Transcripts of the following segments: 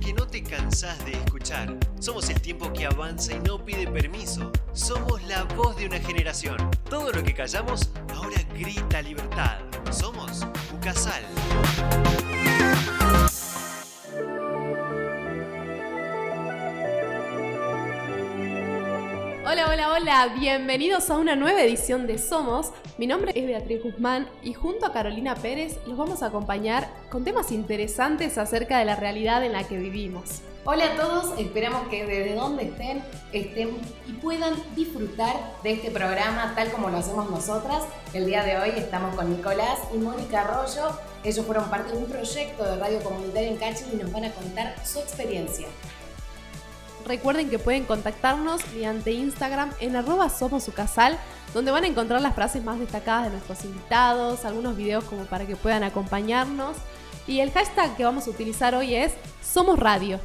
que no te cansás de escuchar. Somos el tiempo que avanza y no pide permiso. Somos la voz de una generación. Todo lo que callamos ahora grita libertad. Somos Ucasal. Hola, hola, bienvenidos a una nueva edición de Somos. Mi nombre es Beatriz Guzmán y junto a Carolina Pérez los vamos a acompañar con temas interesantes acerca de la realidad en la que vivimos. Hola a todos, esperamos que desde donde estén estén y puedan disfrutar de este programa tal como lo hacemos nosotras. El día de hoy estamos con Nicolás y Mónica Arroyo. Ellos fueron parte de un proyecto de radio comunitaria en Cachi y nos van a contar su experiencia. Recuerden que pueden contactarnos mediante Instagram en arroba somosucasal, donde van a encontrar las frases más destacadas de nuestros invitados, algunos videos como para que puedan acompañarnos. Y el hashtag que vamos a utilizar hoy es Somos Radio.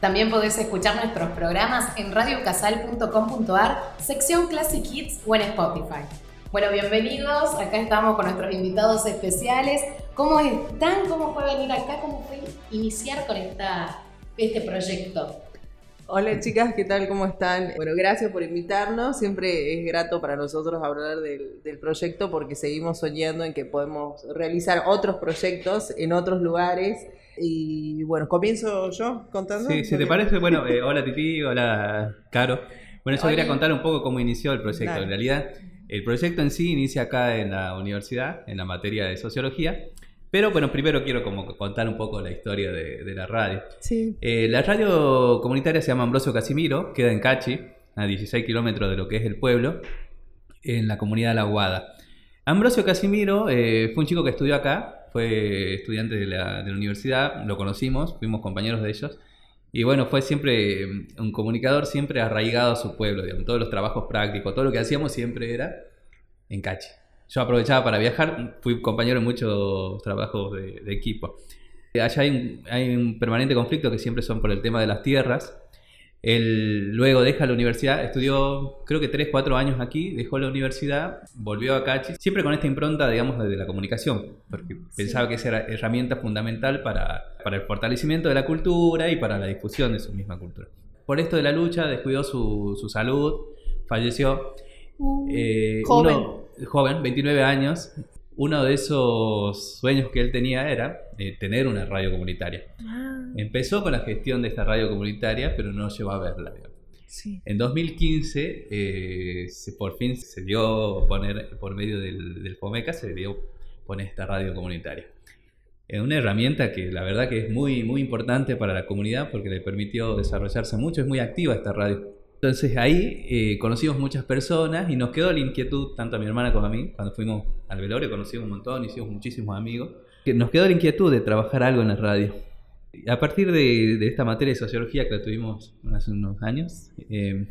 También podés escuchar nuestros programas en radiocasal.com.ar, sección Classic Hits o en Spotify. Bueno, bienvenidos. Acá estamos con nuestros invitados especiales. ¿Cómo están? ¿Cómo fue venir acá? ¿Cómo fue iniciar con esta, este proyecto? Hola chicas, ¿qué tal? ¿Cómo están? Bueno, gracias por invitarnos. Siempre es grato para nosotros hablar del, proyecto porque seguimos soñando en que podemos realizar otros proyectos en otros lugares. Y bueno, comienzo yo contando. Sí, si te parece, bueno, eh, hola Titi, hola Caro. Bueno, yo quería contar un poco cómo inició el proyecto. En realidad, el proyecto en sí inicia acá en la universidad, en la materia de sociología. Pero bueno, primero quiero como contar un poco la historia de, la radio. Sí. Eh, la radio comunitaria se llama Ambrosio Casimiro, queda en Cachi, a 16 kilómetros de lo que es el pueblo, en la comunidad de La Guada. Ambrosio Casimiro eh, fue un chico que estudió acá, fue estudiante de la, universidad, lo conocimos, fuimos compañeros de ellos. Y bueno, fue siempre mm, un comunicador siempre arraigado a su pueblo, digamos, todos los trabajos prácticos, todo lo que hacíamos siempre era en Cachi. Yo aprovechaba para viajar, fui compañero en muchos trabajos de, equipo. Allá hay un, permanente conflicto que siempre son por el tema de las tierras. Él luego deja la universidad, estudió creo que 3, 4 años aquí, dejó la universidad, volvió a Cachi, siempre con esta impronta, digamos, de la comunicación, porque pensaba que esa era herramienta fundamental para, para, el fortalecimiento de la cultura y para la difusión de su misma cultura. Por esto de la lucha, descuidó su, su salud, falleció. Uh, eh, joven joven, 29 años, uno de esos sueños que él tenía era eh, tener una radio comunitaria. Ah. Empezó con la gestión de esta radio comunitaria, pero no llegó a verla. En 2015, eh, por fin se dio poner, por medio del, del, FOMECA, se dio poner esta radio comunitaria. Es una herramienta que la verdad que es muy, muy importante para la comunidad porque le permitió desarrollarse mucho, es muy activa esta radio. Entonces ahí eh, conocimos muchas personas y nos quedó la inquietud, tanto a mi hermana como a mí, cuando fuimos al velorio conocimos un montón, hicimos muchísimos amigos, que nos quedó la inquietud de trabajar algo en la radio. A partir de, esta materia de sociología que la tuvimos hace unos años, eh,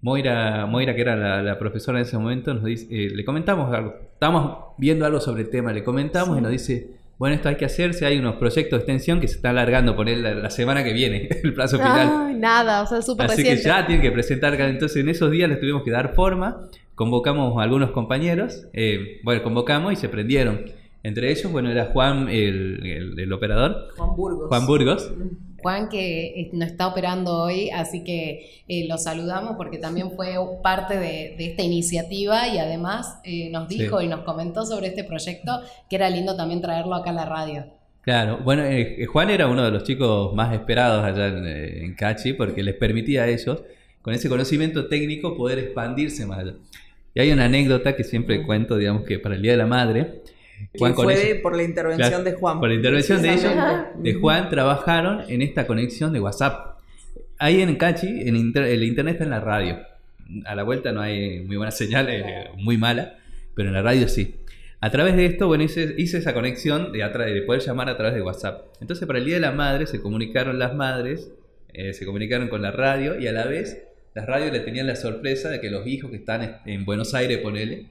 Moira, Moira, que era la, profesora en ese momento, nos dice, eh, le comentamos algo, estábamos viendo algo sobre el tema, le comentamos y nos dice, bueno, esto hay que hacerse, hay unos proyectos de extensión que se están alargando, poner la, la semana que viene, el plazo final. Ay, nada, o sea, súper Así que ya tienen que presentar, entonces en esos días les tuvimos que dar forma, convocamos a algunos compañeros, eh, bueno, convocamos y se prendieron. Entre ellos, bueno, era Juan, el, el operador. Juan Burgos. Juan Burgos. Juan que eh, no está operando hoy, así que eh, lo saludamos porque también fue parte de, esta iniciativa y además eh, nos dijo y nos comentó sobre este proyecto que era lindo también traerlo acá a la radio. Claro, bueno, Juan era uno de los chicos más esperados allá en, Cachi porque les permitía a ellos, con ese conocimiento técnico, poder expandirse más allá. Y hay una anécdota que siempre cuento, digamos que para el Día de la Madre, Juan fue por la intervención de Juan. Por la intervención de ellos, de Juan, trabajaron en esta conexión de WhatsApp. Ahí en Cachi, en el internet está en la radio. A la vuelta no hay muy buena señal, eh, muy mala, pero en la radio sí. A través de esto, bueno, hice, esa conexión de, de, poder llamar a través de WhatsApp. Entonces, para el Día de la Madre se comunicaron las madres, eh, se comunicaron con la radio y a la vez las radios le tenían la sorpresa de que los hijos que están en Buenos Aires, ponele,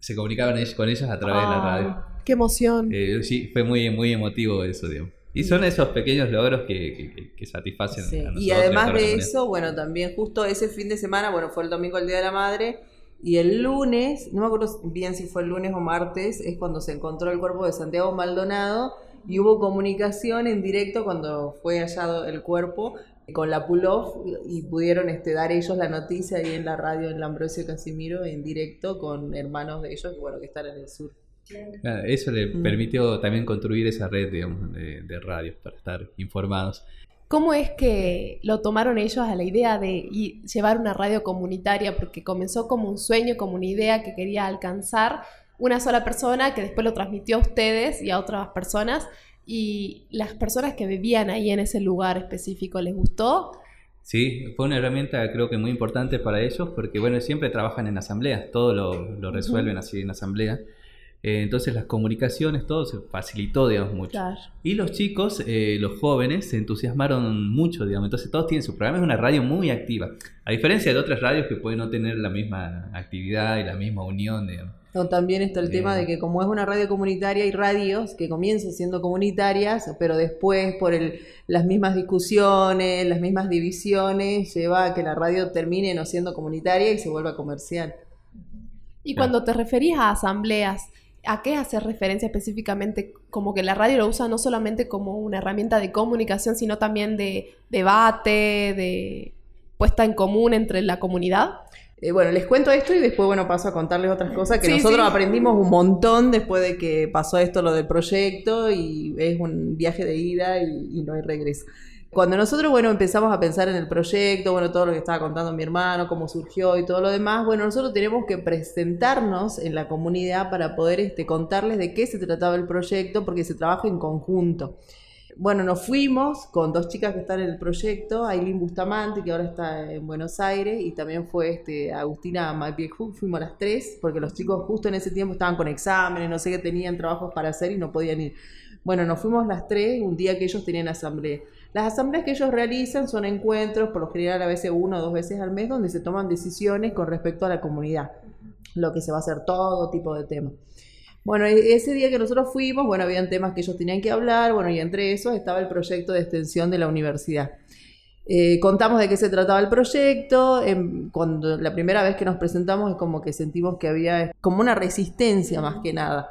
se comunicaban con ellas a través de la radio. ¡Qué emoción! Eh, sí, fue muy, muy emotivo eso, digamos. Y son esos pequeños logros que, que, satisfacen a nosotros. Y además de eso, bueno, también justo ese fin de semana, bueno, fue el domingo el Día de la Madre, y el lunes, no me acuerdo bien si fue el lunes o martes, es cuando se encontró el cuerpo de Santiago Maldonado y hubo comunicación en directo cuando fue hallado el cuerpo con la pull-off y pudieron este, dar ellos la noticia ahí en la radio en Ambrosio Casimiro en directo con hermanos de ellos que, bueno, que están en el sur. eso le mm. permitió también construir esa red digamos, de, de radios para estar informados. ¿Cómo es que lo tomaron ellos a la idea de llevar una radio comunitaria? Porque comenzó como un sueño, como una idea que quería alcanzar una sola persona que después lo transmitió a ustedes y a otras personas. Y las personas que vivían ahí en ese lugar específico, ¿les gustó? Sí, fue una herramienta creo que muy importante para ellos porque bueno, siempre trabajan en asambleas, todo lo, resuelven así en asamblea. Eh, entonces las comunicaciones, todo se facilitó, digamos, mucho. Y los chicos, eh, los jóvenes, se entusiasmaron mucho, digamos. Entonces todos tienen su programa, es una radio muy activa. A diferencia de otras radios que pueden no tener la misma actividad y la misma unión, digamos. también está el tema de que como es una radio comunitaria, hay radios que comienzan siendo comunitarias, pero después por el, las mismas discusiones, las mismas divisiones, lleva a que la radio termine no siendo comunitaria y se vuelva comercial. Y cuando te referís a asambleas, ¿A qué hace referencia específicamente? Como que la radio lo usa no solamente como una herramienta de comunicación, sino también de debate, de puesta en común entre la comunidad. Eh, bueno, les cuento esto y después, bueno, paso a contarles otras cosas que nosotros aprendimos un montón después de que pasó esto, lo del proyecto, y es un viaje de ida y no hay regreso. Cuando nosotros, bueno, empezamos a pensar en el proyecto, bueno, todo lo que estaba contando mi hermano, cómo surgió y todo lo demás, bueno, nosotros tenemos que presentarnos en la comunidad para poder este, contarles de qué se trataba el proyecto, porque se trabaja en conjunto. Bueno, nos fuimos con dos chicas que están en el proyecto, Aileen Bustamante, que ahora está en Buenos Aires, y también fue este, Agustina Mapieju, fuimos las tres, porque los chicos justo en ese tiempo estaban con exámenes, no sé qué, tenían trabajos para hacer y no podían ir. Bueno, nos fuimos las tres un día que ellos tenían asamblea. Las asambleas que ellos realizan son encuentros, por lo general a veces uno o dos veces al mes, donde se toman decisiones con respecto a la comunidad, lo que se va a hacer todo tipo de temas. Bueno, e-, ese día que nosotros fuimos, bueno, habían temas que ellos tenían que hablar, bueno, y entre esos estaba el proyecto de extensión de la universidad. Eh, contamos de qué se trataba el proyecto, cuando la primera vez que nos presentamos es como que sentimos que había como una resistencia más que nada.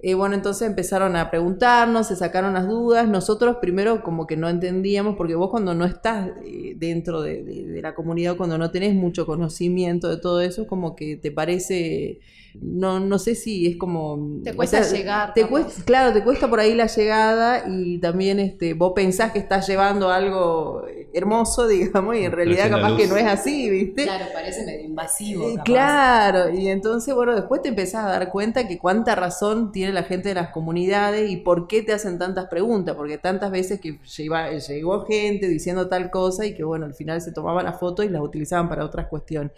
Eh, bueno, entonces empezaron a preguntarnos, se sacaron las dudas. Nosotros primero como que no entendíamos, porque vos cuando no estás eh, dentro de, la comunidad, cuando no tenés mucho conocimiento de todo eso, como que te parece, no, no sé si es como... Te cuesta llegar. Te cuesta, claro, te cuesta por ahí la llegada y también este, vos pensás que estás llevando algo hermoso, digamos, y en realidad capaz que no es así, ¿viste? Claro, parece medio invasivo. Eh, claro, y entonces, bueno, después te empezás a dar cuenta que cuánta razón tiene la gente de las comunidades y por qué te hacen tantas preguntas, porque tantas veces que llegó gente diciendo tal cosa y que, bueno, al final se tomaban las fotos y las utilizaban para otras cuestiones.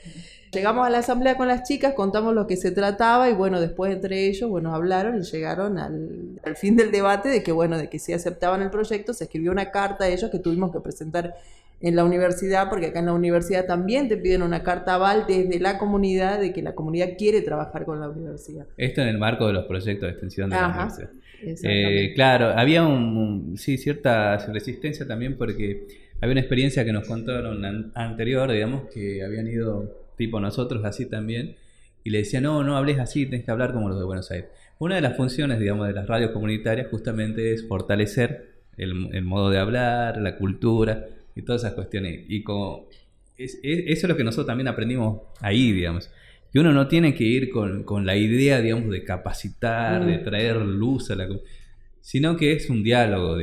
Llegamos a la asamblea con las chicas, contamos lo que se trataba y bueno, después entre ellos, bueno, hablaron y llegaron al, al, fin del debate de que bueno, de que si aceptaban el proyecto, se escribió una carta a ellos que tuvimos que presentar en la universidad, porque acá en la universidad también te piden una carta aval desde la comunidad de que la comunidad quiere trabajar con la universidad. Esto en el marco de los proyectos de extensión de la universidad. Eh, claro, había un, sí, cierta resistencia también porque había una experiencia que nos contaron anterior, digamos, que habían ido tipo nosotros así también, y le decían, no, no hables así, tienes que hablar como los de Buenos Aires. Una de las funciones, digamos, de las radios comunitarias justamente es fortalecer el, modo de hablar, la cultura y todas esas cuestiones. Y como eso es lo que nosotros también aprendimos ahí, digamos. Que uno no tiene que ir con, la idea, digamos, de capacitar, de mm. traer luz a la... Sino que es un diálogo,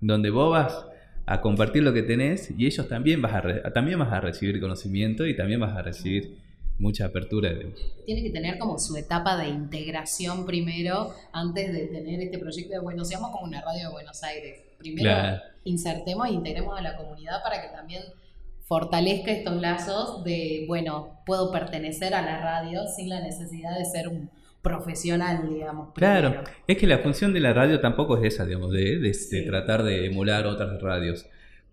donde vos vas a compartir lo que tenés y ellos también vas a, también vas a recibir conocimiento y también vas a recibir mucha apertura. Tiene que tener como su etapa de integración primero antes de tener este proyecto de, bueno, seamos como una radio de Buenos Aires. Primero insertemos e integremos a la comunidad para que también fortalezca estos lazos de, bueno, puedo pertenecer a la radio sin la necesidad de ser un profesional, digamos. Claro, es que la función de la radio tampoco es esa, digamos, de, tratar de emular otras radios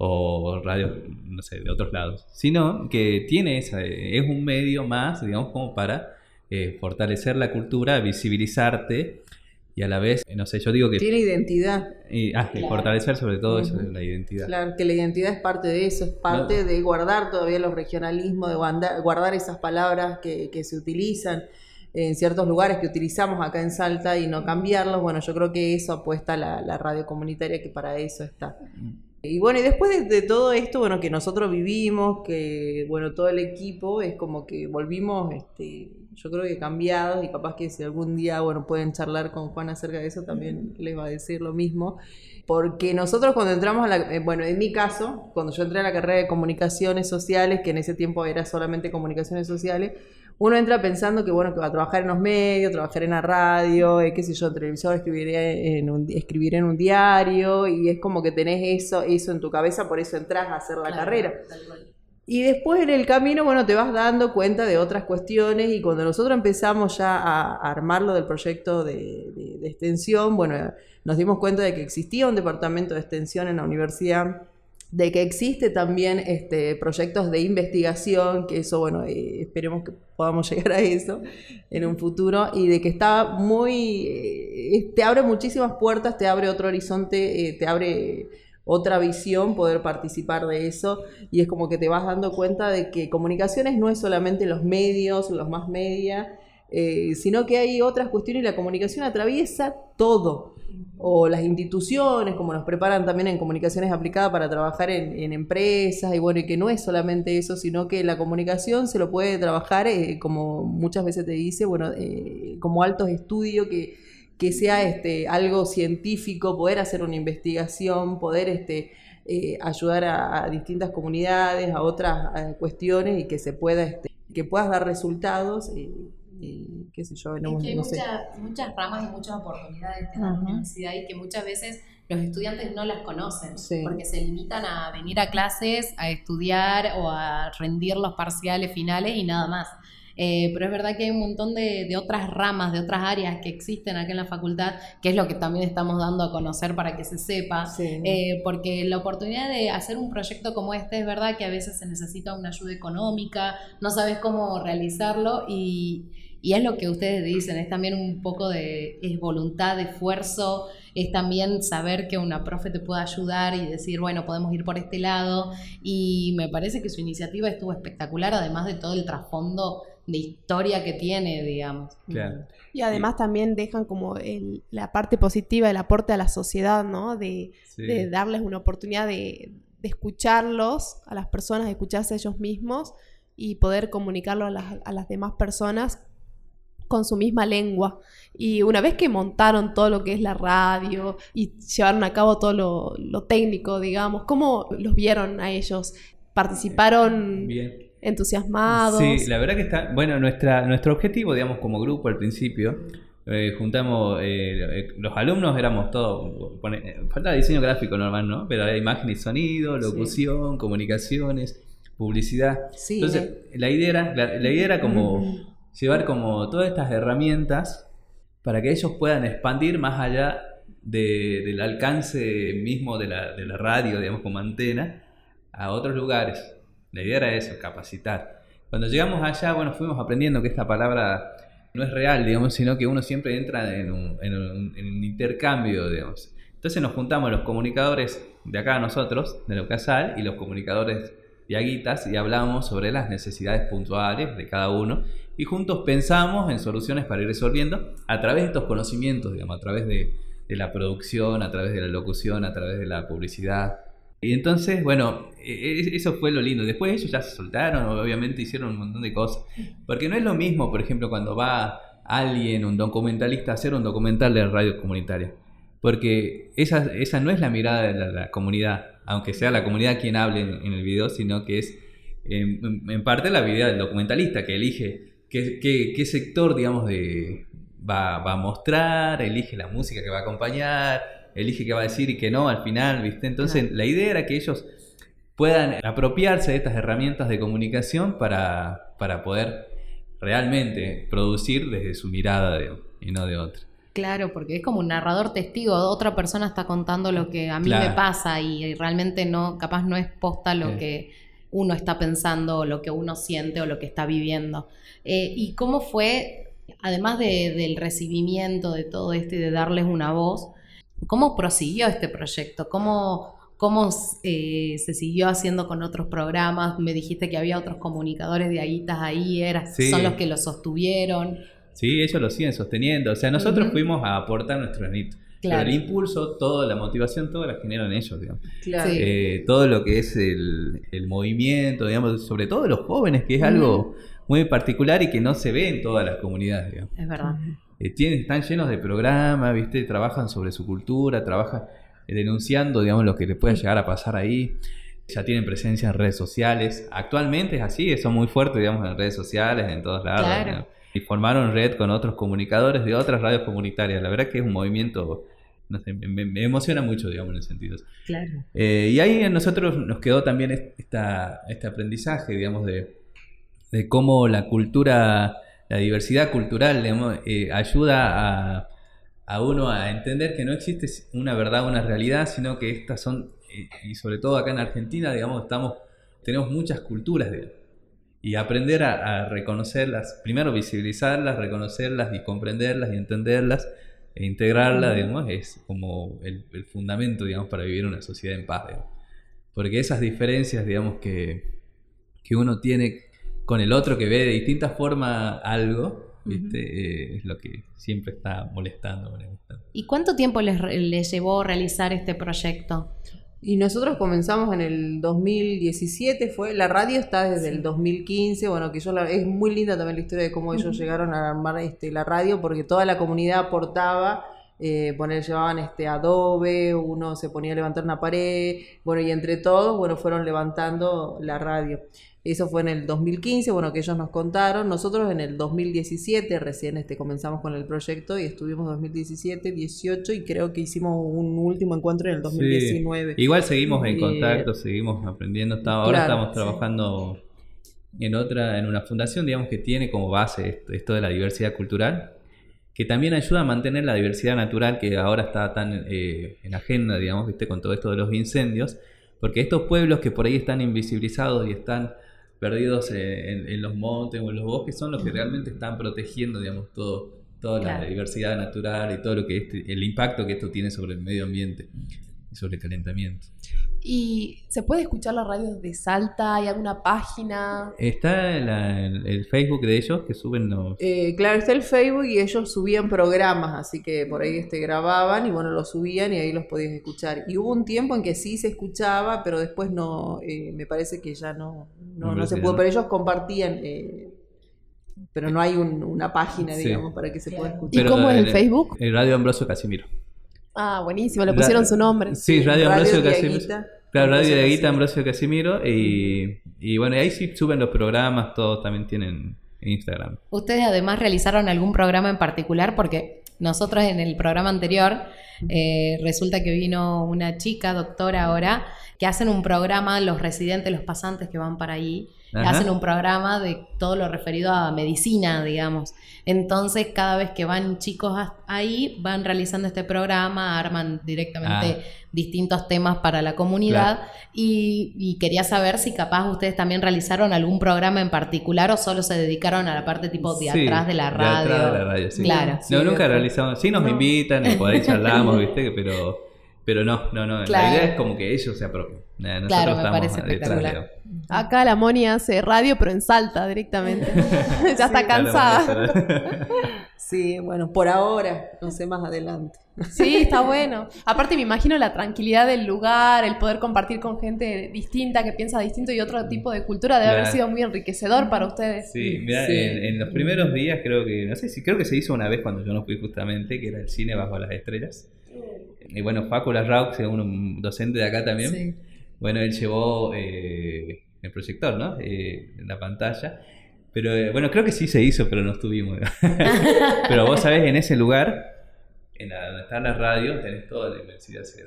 o radios, no sé, de otros lados, sino que tiene esa, es un medio más, digamos, como para eh, fortalecer la cultura, visibilizarte y a la vez, no sé, yo digo que... Tiene identidad. Y, ah, fortalecer sobre todo eso, la identidad. Claro, que la identidad es parte de eso, es parte de guardar todavía los regionalismos, de guardar, guardar esas palabras que, que se utilizan. en ciertos lugares que utilizamos acá en Salta y no cambiarlos. Bueno, yo creo que eso apuesta la, la radio comunitaria que para eso está. Y bueno, y después de, todo esto, bueno, que nosotros vivimos, que bueno, todo el equipo es como que volvimos, este, yo creo que cambiados y capaz que si algún día, bueno, pueden charlar con Juan acerca de eso, también les va a decir lo mismo. Porque nosotros cuando entramos a la, eh, bueno, en mi caso, cuando yo entré a la carrera de comunicaciones sociales, que en ese tiempo era solamente comunicaciones sociales, uno entra pensando que bueno que va a trabajar en los medios, trabajar en la radio, eh, qué sé yo, en televisión, escribiré en un, escribiré en un diario, y es como que tenés eso, eso en tu cabeza, por eso entras a hacer la carrera. Y después en el camino, bueno, te vas dando cuenta de otras cuestiones y cuando nosotros empezamos ya a, armarlo del proyecto de, de extensión, bueno, nos dimos cuenta de que existía un departamento de extensión en la universidad de que existe también este, proyectos de investigación, que eso, bueno, eh, esperemos que podamos llegar a eso en un futuro, y de que está muy, eh, te abre muchísimas puertas, te abre otro horizonte, eh, te abre otra visión poder participar de eso, y es como que te vas dando cuenta de que comunicaciones no es solamente los medios, los más media, sino que hay otras cuestiones y la comunicación atraviesa todo o las instituciones, como nos preparan también en comunicaciones aplicadas para trabajar en, empresas, y bueno, y que no es solamente eso, sino que la comunicación se lo puede trabajar, eh, como muchas veces te dice, bueno, eh, como altos estudios, que, que sea este, algo científico, poder hacer una investigación, poder este, eh, ayudar a, distintas comunidades, a otras cuestiones, y que se pueda, este, que puedas dar resultados qué sé yo, no, hay muchas ramas y muchas oportunidades en la universidad y que muchas veces los estudiantes no las conocen porque se limitan a venir a clases, a estudiar o a rendir los parciales finales y nada más. Eh, pero es verdad que hay un montón de, otras ramas, de otras áreas que existen aquí en la facultad, que es lo que también estamos dando a conocer para que se sepa, eh, porque la oportunidad de hacer un proyecto como este es verdad que a veces se necesita una ayuda económica, no sabes cómo realizarlo y y es lo que ustedes dicen, es también un poco de es voluntad, de esfuerzo, es también saber que una profe te puede ayudar y decir, bueno, podemos ir por este lado. Y me parece que su iniciativa estuvo espectacular, además de todo el trasfondo de historia que tiene, digamos. Y además también dejan como la parte positiva, el aporte a la sociedad, ¿no? De, darles una oportunidad de, escucharlos, a las personas, de escucharse a ellos mismos y poder comunicarlo a las, a las demás personas con su misma lengua. Y una vez que montaron todo lo que es la radio y llevaron a cabo todo lo, técnico, digamos, ¿cómo los vieron a ellos? ¿Participaron entusiasmados? Sí, la verdad que está, bueno, nuestra, nuestro objetivo, digamos, como grupo al principio, eh, juntamos, eh, eh, los alumnos éramos todos, falta diseño gráfico normal, ¿no? Pero hay imagen y sonido, locución, comunicaciones, publicidad. Entonces, la idea era, la idea era como llevar como todas estas herramientas para que ellos puedan expandir más allá del alcance mismo de la, de la, radio, digamos, como antena, a otros lugares. La idea eso, capacitar. Cuando llegamos allá, bueno, fuimos aprendiendo que esta palabra no es real, digamos, sino que uno siempre entra en un, en un, intercambio, digamos. Entonces nos juntamos los comunicadores de acá nosotros, de lo casal, y los comunicadores y hablamos sobre las necesidades puntuales de cada uno y juntos pensamos en soluciones para ir resolviendo a través de estos conocimientos, digamos, a través de, la producción, a través de la locución, a través de la publicidad. Y entonces, bueno, e, e, eso fue lo lindo. Después ellos ya se soltaron, obviamente hicieron un montón de cosas. Porque no es lo mismo, por ejemplo, cuando va alguien, un documentalista, a hacer un documental de radio comunitaria. Porque esa, esa no es la mirada de la, comunidad, aunque sea la comunidad quien hable en, el video, sino que es en, parte la vida del documentalista que elige qué, sector, digamos, de, va, a mostrar, elige la música que va a acompañar, elige qué va a decir y qué no al final, ¿viste? Entonces, la idea era que ellos puedan apropiarse de estas herramientas de comunicación para, para poder realmente producir desde su mirada y no de otra. Claro, porque es como un narrador testigo, otra persona está contando lo que a mí me pasa y realmente no, capaz no es posta lo que uno está pensando, o lo que uno siente o lo que está viviendo. Eh, ¿Y cómo fue, además del recibimiento de todo esto y de darles una voz, cómo prosiguió este proyecto? ¿Cómo, cómo eh, se siguió haciendo con otros programas? Me dijiste que había otros comunicadores de Aguitas ahí, era, son los que lo sostuvieron. Sí, ellos lo siguen sosteniendo. O sea, nosotros fuimos a aportar nuestro granito. Claro. Pero el impulso, toda la motivación, todo la generan ellos, digamos. Claro. Sí. Eh, todo lo que es el, el movimiento, digamos, sobre todo los jóvenes, que es algo muy particular y que no se ve en todas las comunidades, digamos. Es verdad. Eh, tienen, están llenos de programas, ¿viste? Trabajan sobre su cultura, trabajan eh, denunciando, digamos, lo que les puede llegar a pasar ahí. Ya tienen presencia en redes sociales. Actualmente es así, son muy fuertes, digamos, en redes sociales, en todos lados. Claro. ¿no? Y formaron red con otros comunicadores de otras radios comunitarias. La verdad que es un movimiento, no sé, me, me emociona mucho, digamos, en ese sentido. Claro. Eh, y ahí a nosotros nos quedó también est- esta, este aprendizaje, digamos, de, de cómo la cultura, la diversidad cultural, digamos, eh, ayuda a, a uno a entender que no existe una verdad, una realidad, sino que estas son, eh, y sobre todo acá en Argentina, digamos, estamos, tenemos muchas culturas, digamos, y aprender a, a reconocerlas, primero visibilizarlas, reconocerlas y comprenderlas y entenderlas e integrarlas, digamos, es como el, el fundamento, digamos, para vivir una sociedad en paz, digamos. Porque esas diferencias, digamos, que, que uno tiene con el otro que ve de distinta forma algo, ¿viste? Eh, es lo que siempre está molestando. ¿Y cuánto tiempo les, les llevó realizar este proyecto? Y nosotros comenzamos en el 2017, fue, la radio está desde el 2015, bueno, que yo la- es muy linda también la historia de cómo ellos llegaron a armar este, la radio, porque toda la comunidad aportaba, eh, poner, llevaban este adobe, uno se ponía a levantar una pared, bueno, y entre todos, bueno, fueron levantando la radio. Eso fue en el 2015, bueno, que ellos nos contaron. Nosotros en el 2017 recién este, comenzamos con el proyecto y estuvimos 2017, 18 y creo que hicimos un último encuentro en el 2019. Sí. Igual seguimos en Eh, contacto, seguimos aprendiendo. Ahora claro, estamos sí. trabajando en otra, en una fundación, digamos, que tiene como base esto, esto de la diversidad cultural, que también ayuda a mantener la diversidad natural que ahora está tan eh, en agenda, digamos, viste, con todo esto de los incendios, porque estos pueblos que por ahí están invisibilizados y están perdidos en, en los montes o en los bosques son los que realmente están protegiendo, digamos, todo, toda la diversidad natural y todo lo que este- el impacto que esto tiene sobre el medio ambiente y sobre el calentamiento. ¿Y se puede escuchar la radio de Salta? ¿Hay alguna página? Está la- el, el Facebook de ellos que suben los... Eh, claro, está el Facebook y ellos subían programas, así que por ahí este, grababan y bueno, los subían y ahí los podías escuchar. Y hubo un tiempo en que sí se escuchaba, pero después no, eh, me parece que ya no, no, se pudo, pero ellos compartían, eh, pero no hay un- una página, Sí. digamos, para que se pueda ¿Y escuchar. cómo es el en- Facebook? El Radio Ambrosio Casimiro. Ah, buenísimo, le pusieron Ra- su nombre. Sí, Radio, Ambrosio Casimiro. Claro, Radio de Guita. Ambrosio Casimiro. Y, y bueno, y ahí sí suben los programas, todos también tienen Instagram. ¿Ustedes además realizaron algún programa en particular? Porque nosotros en el programa anterior eh, resulta que vino una chica, doctora ahora, que hacen un programa, los residentes, los pasantes que van para ahí, Ajá. hacen un programa de todo lo referido a medicina, digamos. Entonces, cada vez que van chicos ahí, van realizando este programa, arman directamente Ah. distintos temas para la comunidad. Y, y quería saber si capaz ustedes también realizaron algún programa en particular o solo se dedicaron a la parte tipo de Sí, atrás de la de radio. atrás de la radio, sí. Claro. Sí, No, nunca realizamos. Sí, nos No. invitan y por ahí charlamos, ¿viste? Pero, pero no, no, no. Claro. La idea es como que ellos se apropien. Eh, Nosotros Claro, me estamos parece espectacular. Acá la Moni hace radio, pero en Salta directamente. ya está cansada. Claro, Sí, bueno, por ahora, no sé más adelante. Sí, está bueno. Aparte me imagino la tranquilidad del lugar, el poder compartir con gente distinta, que piensa distinto y otro tipo de cultura debe haber sido muy enriquecedor para ustedes. Sí, mira, Sí. En, en los primeros días creo que, no sé si creo que se hizo una vez cuando yo no fui justamente, que era el cine bajo las estrellas. Y bueno, Facu Larraux, un, un docente de acá también, Sí. bueno, él llevó eh, el proyector, ¿no? Eh, en la pantalla. Pero eh, bueno, creo que sí se hizo, pero no estuvimos. pero vos sabés, en ese lugar, en la, donde está la radio, tenés toda la inmensidad sobre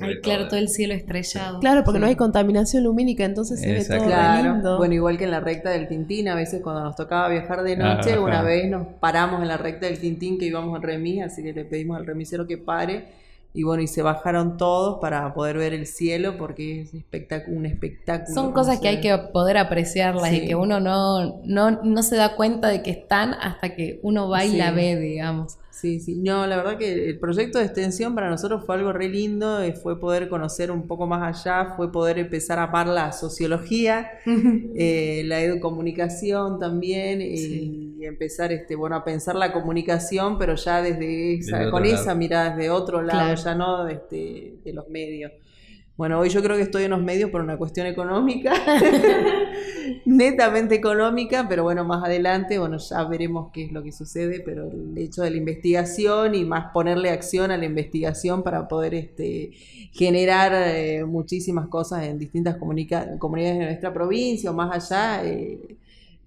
Ay, claro, todo. el cielo estrellado. Claro, porque Sí. no hay contaminación lumínica, entonces se ve todo Claro, lindo. bueno, igual que en la recta del Tintín, a veces cuando nos tocaba viajar de noche, Ajá. una vez nos paramos en la recta del Tintín que íbamos al remis, así que le pedimos al remisero que pare. Y bueno, y se bajaron todos para poder ver el cielo porque es espectac- un espectáculo. Son cosas que hay que poder apreciarlas y que uno no, no, no se da cuenta de que están hasta que uno va y Sí. la ve, digamos. Sí, sí. No, la verdad que el proyecto de extensión para nosotros fue algo re lindo, eh, fue poder conocer un poco más allá, fue poder empezar a amar la sociología, eh, la educomunicación también, eh, Sí. y empezar este, bueno, a pensar la comunicación, pero ya desde esa, con esa mirada, desde otro lado, ya no este, de los medios. Bueno, hoy yo creo que estoy en los medios por una cuestión económica, netamente económica, pero bueno, más adelante, bueno, ya veremos qué es lo que sucede, pero el hecho de la investigación y más ponerle acción a la investigación para poder este, generar eh, muchísimas cosas en distintas comunidades de nuestra provincia o más allá. Eh,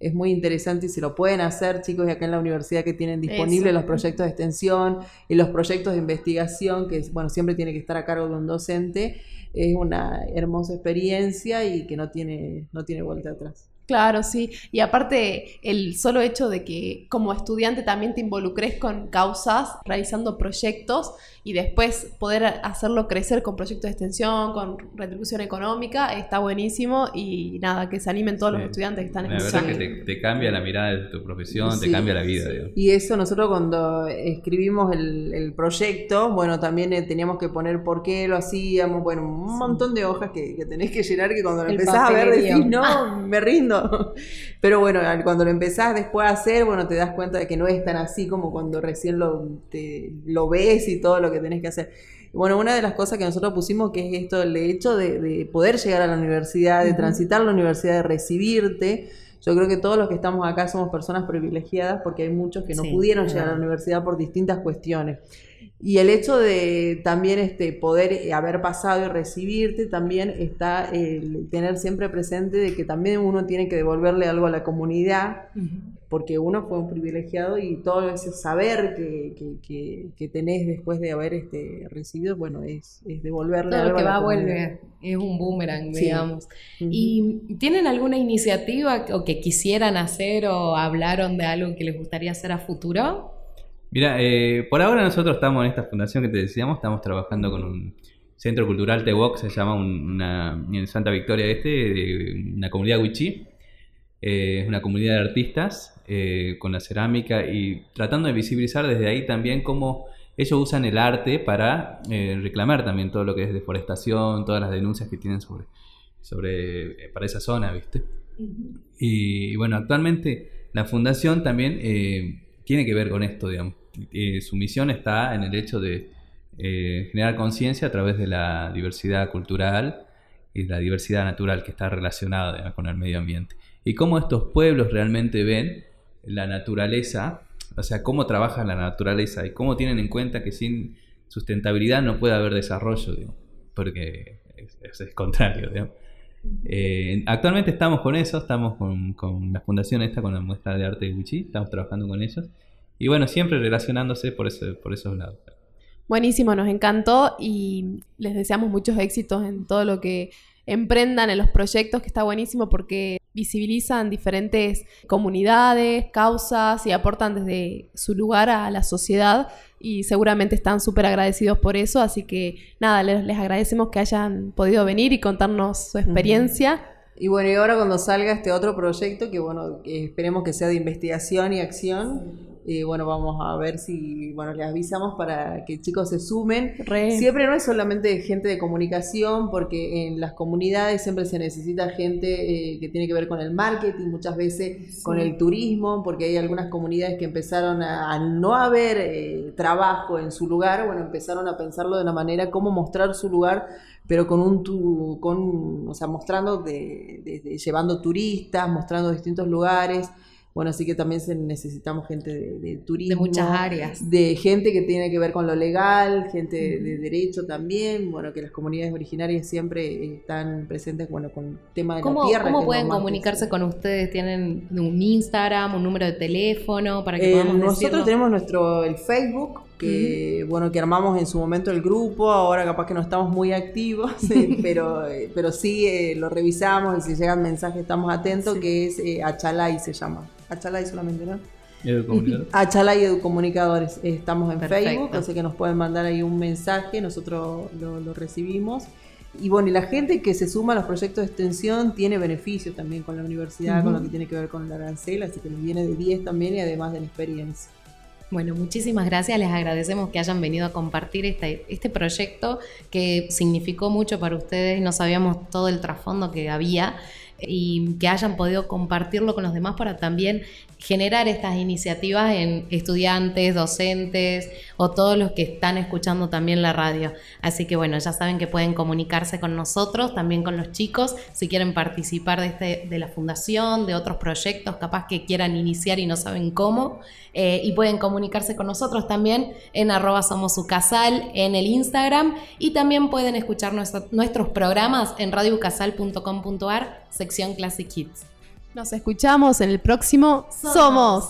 es muy interesante y se lo pueden hacer chicos de acá en la universidad que tienen disponibles los proyectos de extensión y los proyectos de investigación, que bueno, siempre tiene que estar a cargo de un docente es una hermosa experiencia y que no tiene, no tiene vuelta atrás. Claro, sí. Y aparte, el solo hecho de que como estudiante también te involucres con causas, realizando proyectos y después poder hacerlo crecer con proyectos de extensión, con retribución económica, está buenísimo. Y nada, que se animen todos los estudiantes que están en La verdad que te, cambia la mirada de tu profesión, te cambia la vida. Y eso nosotros cuando escribimos el, proyecto, bueno, también eh, teníamos que poner por qué lo hacíamos, bueno, un montón de hojas que, tenés que llenar que cuando lo empezás a ver decís, no, me rindo Pero bueno, cuando lo empezás después a hacer, bueno, te das cuenta de que no es tan así como cuando recién lo, lo ves y todo lo que tenés que hacer. Bueno, una de las cosas que nosotros pusimos que es esto, el hecho de, poder llegar a la universidad, de transitar la universidad, de recibirte. Yo creo que todos los que estamos acá somos personas privilegiadas porque hay muchos que no pudieron llegar a la universidad por distintas cuestiones. Y el hecho de también este, poder eh, haber pasado y recibirte, también está el tener siempre presente de que también uno tiene que devolverle algo a la comunidad, porque uno fue un privilegiado y todo ese saber que, que, que, tenés después de haber este, recibido, bueno, es, es devolverle todo algo lo que va a vuelve, es un boomerang, digamos. ¿Y tienen alguna iniciativa o que quisieran hacer o hablaron de algo que les gustaría hacer a futuro? Mira, eh, por ahora nosotros estamos en esta fundación que te decíamos, estamos trabajando con un centro cultural Tewok, se llama una, en Santa Victoria Este, de una comunidad wichí. Eh, es una comunidad de artistas eh, con la cerámica y tratando de visibilizar desde ahí también cómo ellos usan el arte para reclamar también todo lo que es deforestación, todas las denuncias que tienen sobre, sobre para esa zona, ¿viste? y, bueno, actualmente la fundación también tiene que ver con esto, digamos su misión está en el hecho de eh, generar conciencia a través de la diversidad cultural y la diversidad natural que está relacionada con el medio ambiente. Y cómo estos pueblos realmente ven la naturaleza, o sea, cómo trabaja la naturaleza y cómo tienen en cuenta que sin sustentabilidad no puede haber desarrollo, porque es, contrario. Eh, actualmente estamos con eso, estamos con, con, la fundación esta, con la muestra de arte de Wichi, estamos trabajando con ellos. Y bueno, siempre relacionándose por, ese, por esos lados. Buenísimo, nos encantó y les deseamos muchos éxitos en todo lo que emprendan en los proyectos, que está buenísimo porque visibilizan diferentes comunidades, causas y aportan desde su lugar a la sociedad y seguramente están súper agradecidos por eso, así que nada, les, les, agradecemos que hayan podido venir y contarnos su experiencia. Y bueno, y ahora cuando salga este otro proyecto, que bueno, esperemos que sea de investigación y acción, bueno, vamos a ver si, bueno, les avisamos para que chicos se sumen. Siempre no es solamente gente de comunicación, porque en las comunidades siempre se necesita gente eh, que tiene que ver con el marketing, muchas veces con el turismo, porque hay algunas comunidades que empezaron a, no haber eh, trabajo en su lugar, bueno, empezaron a pensarlo de una manera, cómo mostrar su lugar pero con un tu, con, o sea, mostrando de, llevando turistas, mostrando distintos lugares. Bueno, así que también necesitamos gente de, turismo. De muchas áreas. De gente que tiene que ver con lo legal, gente de, derecho también. Bueno, que las comunidades originarias siempre están presentes bueno, con el tema de la tierra. ¿Cómo pueden comunicarse con ustedes? ¿Tienen un Instagram, un número de teléfono para que eh, podamos Nosotros tenemos nuestro el Facebook, que bueno que armamos en su momento el grupo, ahora capaz que no estamos muy activos, eh, pero, eh, pero sí lo revisamos y si llegan mensajes estamos atentos, que es Achalay se llama. Achalay solamente, ¿no? Achalay Educomunicadores. Estamos en Facebook, así que nos pueden mandar ahí un mensaje, nosotros lo, recibimos. Y bueno, y la gente que se suma a los proyectos de extensión tiene beneficios también con la universidad, con lo que tiene que ver con la arancel, así que les viene de 10 también y además de la experiencia. Bueno, muchísimas gracias. Les agradecemos que hayan venido a compartir este, este proyecto que significó mucho para ustedes. No sabíamos todo el trasfondo que había y que hayan podido compartirlo con los demás para también generar estas iniciativas en estudiantes, docentes o todos los que están escuchando también la radio. Así que bueno, ya saben que pueden comunicarse con nosotros, también con los chicos, si quieren participar de, este, de la fundación, de otros proyectos, capaz que quieran iniciar y no saben cómo. Eh, y pueden comunicarse con nosotros también en arroba somos en el Instagram y también pueden escuchar nuestros programas en radiocasal.com.ar sección Classic Kids. Nos escuchamos en el próximo Somos.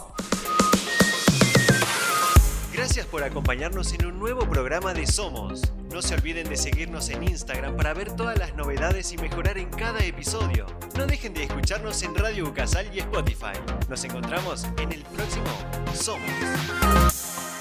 Gracias por acompañarnos en un nuevo programa de Somos. No se olviden de seguirnos en Instagram para ver todas las novedades y mejorar en cada episodio. No dejen de escucharnos en Radio Ucasal y Spotify. Nos encontramos en el próximo Somos.